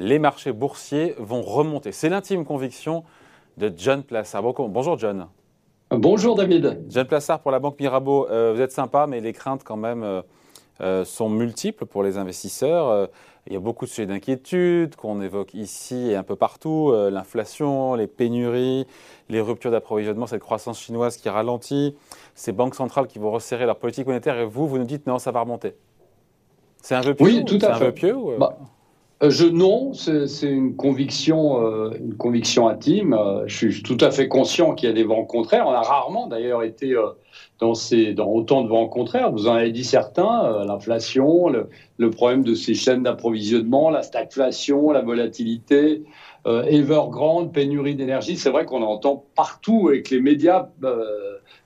les marchés boursiers vont remonter. C'est l'intime conviction de John Plassard. Bonjour John. Bonjour David. John Plassard pour la Banque Mirabeau. Euh, vous êtes sympa, mais les craintes quand même euh, euh, sont multiples pour les investisseurs. il y a beaucoup de sujets d'inquiétude qu'on évoque ici et un peu partout. L'inflation, les pénuries, les ruptures d'approvisionnement, cette croissance chinoise qui ralentit, ces banques centrales qui vont resserrer leur politique monétaire et vous, vous nous dites non, ça va remonter. C'est un vœu pieux Oui, tout à fait. Un pieux, bah, je, non, c'est une conviction, euh, une conviction intime. Euh, je suis tout à fait conscient qu'il y a des vents contraires. On a rarement d'ailleurs été dans autant de vents contraires. Vous en avez dit certains, l'inflation, le, le, problème de ces chaînes d'approvisionnement, la stagflation, la volatilité, Evergrande, pénurie d'énergie. C'est vrai qu'on entend partout et que les médias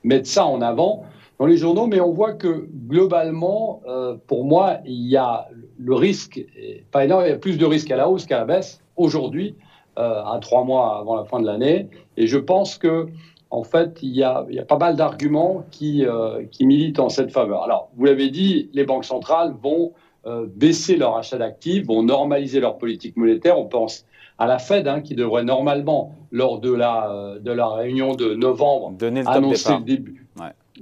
mettent ça en avant dans les journaux, mais on voit que globalement, pour moi, il y a le risque est pas énorme. Il y a plus de risques à la hausse qu'à la baisse aujourd'hui, euh, à trois mois avant la fin de l'année. Et je pense que en fait, il y a, il y a pas mal d'arguments qui, euh, qui militent en cette faveur. Alors, vous l'avez dit, les banques centrales vont euh, baisser leur achat d'actifs, vont normaliser leur politique monétaire. On pense à la Fed, hein, qui devrait normalement, lors de la, de la réunion de novembre, Donner le annoncer le début.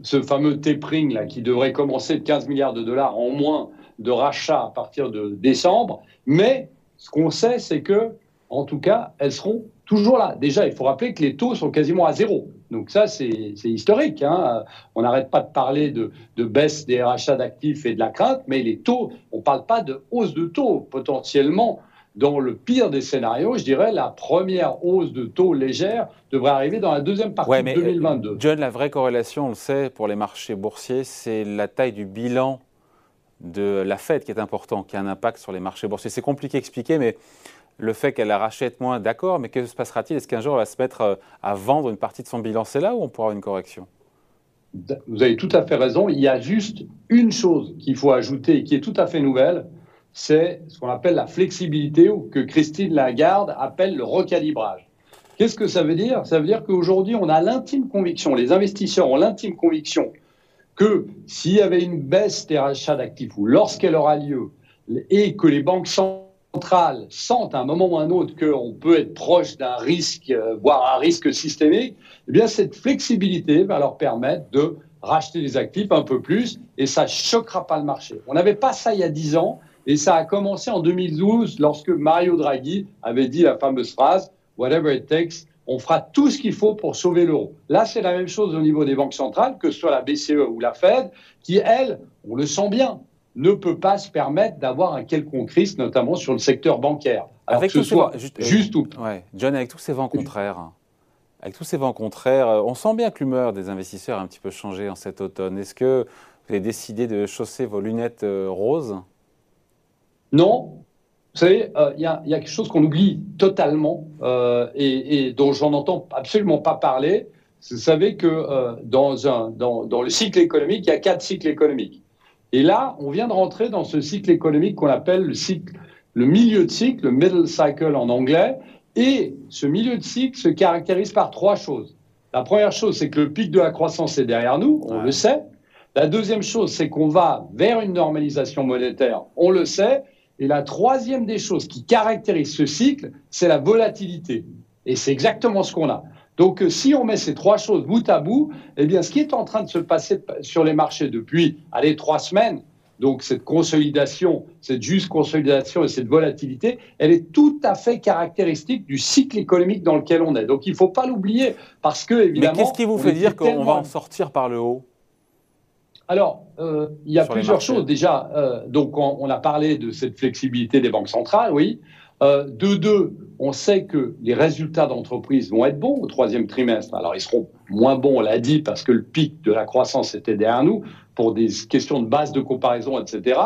Ce fameux tapering là, qui devrait commencer de 15 milliards de dollars en moins de rachat à partir de décembre. Mais ce qu'on sait, c'est que, en tout cas, elles seront toujours là. Déjà, il faut rappeler que les taux sont quasiment à zéro. Donc ça, c'est historique. Hein. On n'arrête pas de parler de, de, baisse des rachats d'actifs et de la crainte, mais les taux, on ne parle pas de hausse de taux. Potentiellement, dans le pire des scénarios, je dirais la première hausse de taux légère devrait arriver dans la deuxième partie de 2022. Euh, John, la vraie corrélation, on le sait, pour les marchés boursiers, c'est la taille du bilan de la Fed qui est important, qui a un impact sur les marchés boursiers. C'est compliqué à expliquer, mais le fait qu'elle rachète moins, d'accord, mais que se passera-t-il? Est-ce qu'un jour elle va se mettre euh, à vendre une partie de son bilan? C'est là où on pourra avoir une correction Vous avez tout à fait raison. Il y a juste une chose qu'il faut ajouter et qui est tout à fait nouvelle, c'est ce qu'on appelle la flexibilité ou que Christine Lagarde appelle le recalibrage. Qu'est-ce que ça veut dire? Ça veut dire qu'aujourd'hui, on a l'intime conviction, les investisseurs ont l'intime conviction que s'il y avait une baisse des rachats d'actifs ou lorsqu'elle aura lieu et que les banques centrales sentent à un moment ou à un autre qu'on peut être proche d'un risque, euh, voire un risque systémique, eh bien cette flexibilité va leur permettre de racheter des actifs un peu plus et ça choquera pas le marché. On n'avait pas ça il y a 10 ans et ça a commencé en 2012 lorsque Mario Draghi avait dit la fameuse phrase Whatever it takes on fera tout ce qu'il faut pour sauver l'euro. Là, c'est la même chose au niveau des banques centrales, que ce soit la BCE ou la Fed, qui, elle, on le sent bien, ne peut pas se permettre d'avoir un quelconque risque, notamment sur le secteur bancaire. avec que ce soit juste, ou... Ouais. John, avec tous ces vents contraires, avec tous ces vents contraires, euh, on sent bien que l'humeur des investisseurs a un petit peu changé en cet automne. Est-ce que vous avez décidé de chausser vos lunettes euh, roses? Non, vous savez, euh, il y, a quelque chose qu'on oublie totalement euh, et, dont j'en entends absolument pas parler. Vous savez que euh, dans, un, dans, dans, le cycle économique, il y a quatre cycles économiques. Et là, on vient de rentrer dans ce cycle économique qu'on appelle le cycle, le milieu de cycle, le middle cycle en anglais. Et ce milieu de cycle se caractérise par trois choses. La première chose, c'est que le pic de la croissance est derrière nous, on le sait. La deuxième chose, c'est qu'on va vers une normalisation monétaire, on le sait. Et la troisième des choses qui caractérise ce cycle, c'est la volatilité. Et c'est exactement ce qu'on a. Donc, euh, si on met ces trois choses bout à bout, eh bien, ce qui est en train de se passer sur les marchés depuis, allez, trois semaines, donc cette consolidation, cette juste consolidation et cette volatilité, elle est tout à fait caractéristique du cycle économique dans lequel on est. Donc, il ne faut pas l'oublier parce que, évidemment. Mais qu'est-ce qui vous fait dire qu'on va en sortir par le haut? Alors, euh, il y a plusieurs choses. Déjà, euh, donc on, a parlé de cette flexibilité des banques centrales, oui. Euh, de deux, on sait que les résultats d'entreprise vont être bons au troisième trimestre. Alors, ils seront moins bons, on l'a dit, parce que le pic de la croissance était derrière nous, pour des questions de base de comparaison, etc.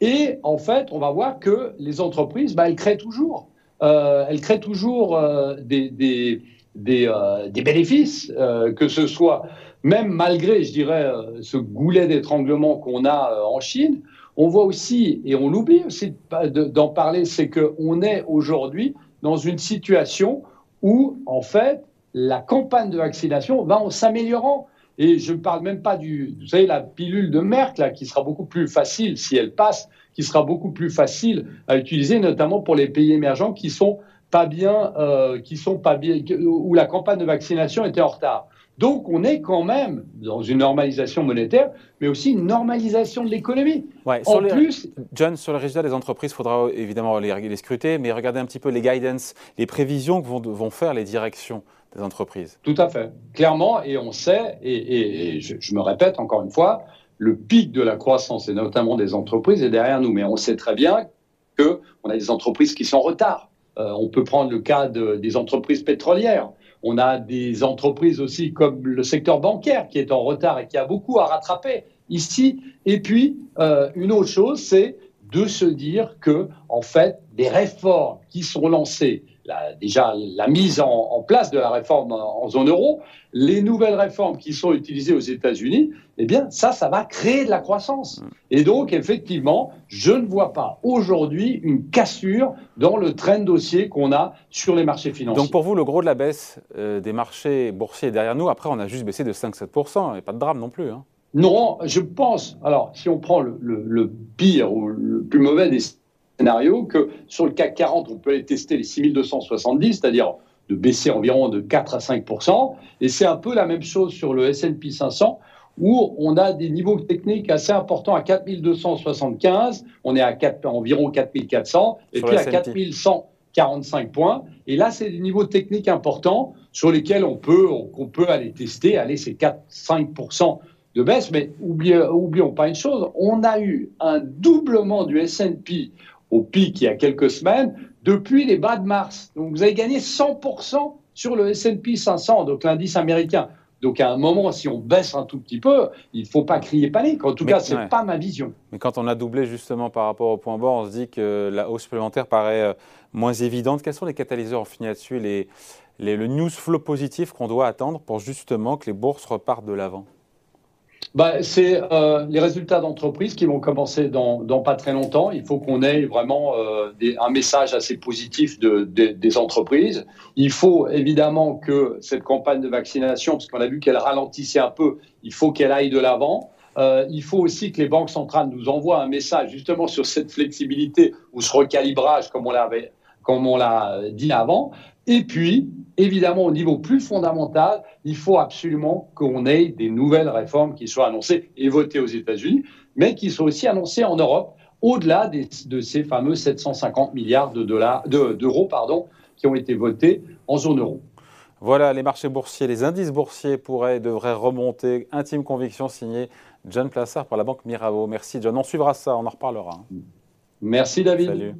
Et en fait, on va voir que les entreprises, bah, elles créent toujours. elles créent toujours des, des, des, des, bénéfices, que ce soit même malgré, je dirais, euh, ce goulet d'étranglement qu'on a euh, en Chine, on voit aussi, et on l'oublie aussi d'en parler, c'est qu'on est aujourd'hui dans une situation où, en fait, la campagne de vaccination va en s'améliorant. Et je ne parle même pas du, vous savez, la pilule de Merck, là, qui sera beaucoup plus facile, si elle passe, qui sera beaucoup plus facile à utiliser, notamment pour les pays émergents qui sont pas bien, euh, qui sont pas bien, où la campagne de vaccination était en retard. Donc, on est quand même dans une normalisation monétaire, mais aussi une normalisation de l'économie. en plus, John, sur les résultats des entreprises, il faudra évidemment les, les, scruter, mais regardez un petit peu les guidance, les prévisions que vont, vont faire les directions des entreprises. Tout à fait, clairement, et on sait, et, je, je, me répète encore une fois, le pic de la croissance, et notamment des entreprises, est derrière nous. Mais on sait très bien qu'on a des entreprises qui sont en retard. Euh, on peut prendre le cas de, des entreprises pétrolières. On a des entreprises aussi comme le secteur bancaire qui est en retard et qui a beaucoup à rattraper ici. Et puis, euh, une autre chose, c'est de se dire que, en fait, les réformes qui sont lancées déjà la mise en, place de la réforme en, zone euro, les nouvelles réformes qui sont utilisées aux États-Unis, eh bien, ça, ça va créer de la croissance. Et donc, effectivement, je ne vois pas aujourd'hui une cassure dans le train de dossier qu'on a sur les marchés financiers. Donc, pour vous, le gros de la baisse euh, des marchés boursiers est derrière nous. Après, on a juste baissé de 5-7%, et pas de drame non plus. Hein. Non, je pense. Alors, si on prend le, le pire ou le plus mauvais des scénario que sur le CAC 40, on peut aller tester les 6270, c'est-à-dire de baisser environ de 4 à 5% Et c'est un peu la même chose sur le S&P 500 où on a des niveaux techniques assez importants à 4275, on est à, 4, environ 4400 et puis à 4145 points. Et là, c'est des niveaux techniques importants sur lesquels on peut, on, peut aller tester, aller ces 4-5 de baisse. Mais oublions, oublions pas une chose, on a eu un doublement du S&P au pic il y a quelques semaines, depuis les bas de mars. Donc vous avez gagné 100% sur le S&P 500, donc l'indice américain. Donc à un moment, si on baisse un tout petit peu, il ne faut pas crier panique. En tout cas, ce n'est pas ma vision. Mais quand on a doublé justement par rapport au point bas, on se dit que la hausse supplémentaire paraît euh, moins évidente. Quels sont les catalyseurs, on finit là-dessus, les, le news flow positif qu'on doit attendre pour justement que les bourses repartent de l'avant? Bah, c'est euh, les résultats d'entreprise qui vont commencer dans, dans, pas très longtemps. Il faut qu'on ait vraiment euh, des, un message assez positif de, des entreprises. Il faut évidemment que cette campagne de vaccination, parce qu'on a vu qu'elle ralentissait un peu, il faut qu'elle aille de l'avant. Euh, il faut aussi que les banques centrales nous envoient un message justement sur cette flexibilité ou ce recalibrage, comme on l'avait comme on l'a dit avant. Et puis, évidemment, au niveau plus fondamental, il faut absolument qu'on ait des nouvelles réformes qui soient annoncées et votées aux États-Unis, mais qui soient aussi annoncées en Europe, au-delà de ces fameux 750 milliards de dollars, d'euros, pardon, qui ont été votés en zone euro. Voilà, les marchés boursiers, les indices boursiers pourraient, devraient remonter. Intime conviction signée John Plassard par la banque Mirabeau. Merci John, on suivra ça, on en reparlera. Merci David. Salut.